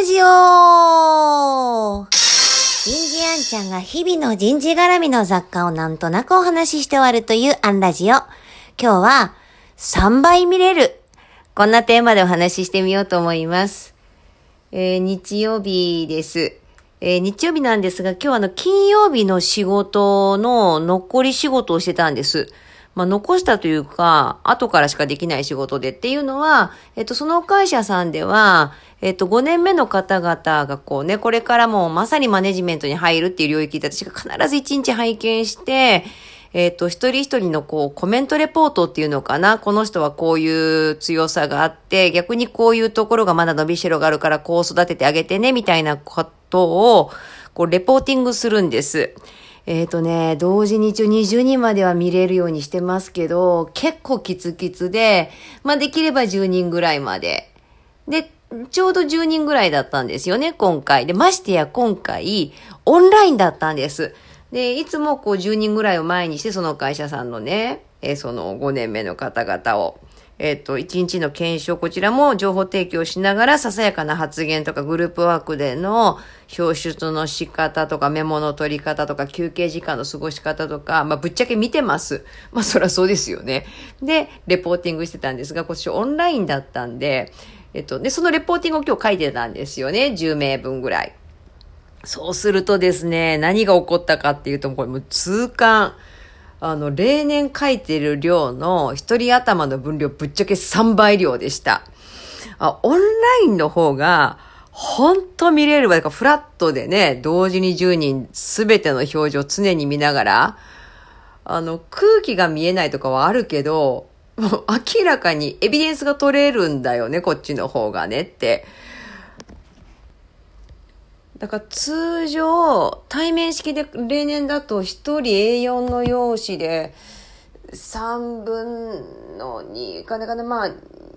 ラジオ人事アンちゃんが日々の人事絡みの雑貨をなんとなくお話しして終わるというアンラジオ。今日は3倍見れる。こんなテーマでお話ししてみようと思います。えー日曜日です。えー日曜日なんですが、今日はあの、金曜日の仕事の残り仕事をしてたんです。まあ、残したというか、後からしかできない仕事でっていうのは、えっと、その会社さんでは、えっと、5年目の方々がこうね、これからもまさにマネジメントに入るっていう領域で私が必ず1日拝見して、えっ、と、一人一人のこう、コメントレポートっていうのかな。この人はこういう強さがあって、逆にこういうところがまだ伸びしろがあるから、こう育ててあげてね、みたいなことを、こう、レポーティングするんです。えっ、とね、同時に一応20人までは見れるようにしてますけど、結構キツキツで、まあできれば10人ぐらいまで。で、ちょうど10人ぐらいだったんですよね、今回。で、ましてや今回、オンラインだったんです。で、いつもこう10人ぐらいを前にして、その会社さんのね、えーその5年目の方々を、えっ、と、1日の検証、こちらも情報提供しながら、ささやかな発言とか、グループワークでの表出の仕方とか、メモの取り方とか、休憩時間の過ごし方とか、まあ、ぶっちゃけ見てます。まあ、そりゃそうですよね。で、レポーティングしてたんですが、こっちオンラインだったんで、えっと、で、そのレポーティングを今日書いてたんですよね。10名分ぐらい。そうするとですね、何が起こったかっていうと、これもう痛感。あの、例年書いてる量の一人頭の分量ぶっちゃけ3倍量でした。あ、オンラインの方が、ほんと見れるわ。だからフラットでね、同時に10人すべての表情常に見ながら、あの、空気が見えないとかはあるけど、もう明らかにエビデンスが取れるんだよね、こっちの方がねって。だから通常、対面式で例年だと1人 A4 の用紙で3分の2かなかな、まあ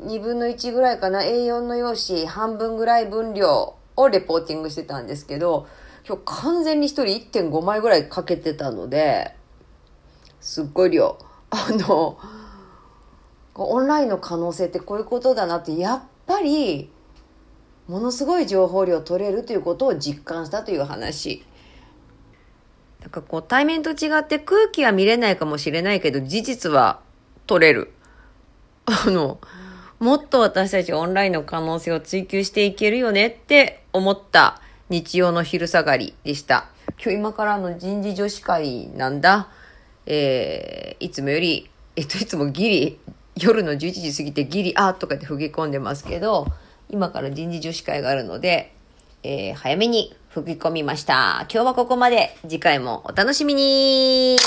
2分の1ぐらいかな、A4 の用紙半分ぐらい分量をレポーティングしてたんですけど、今日完全に1人1.5枚ぐらいかけてたので、すっごい量。あの、オンラインの可能性ってこういうことだなって、やっぱり、ものすごい情報量取れるということを実感したという話。なんかこう対面と違って空気は見れないかもしれないけど事実は取れる。あの、もっと私たちオンラインの可能性を追求していけるよねって思った日曜の昼下がりでした。今日今からの人事女子会なんだ。えー、いつもより、えっと、いつもギリ、夜の11時過ぎてギリ、あーとかって吹き込んでますけど、今から人事女子会があるので、えー早めに吹き込みました。今日はここまで。次回もお楽しみに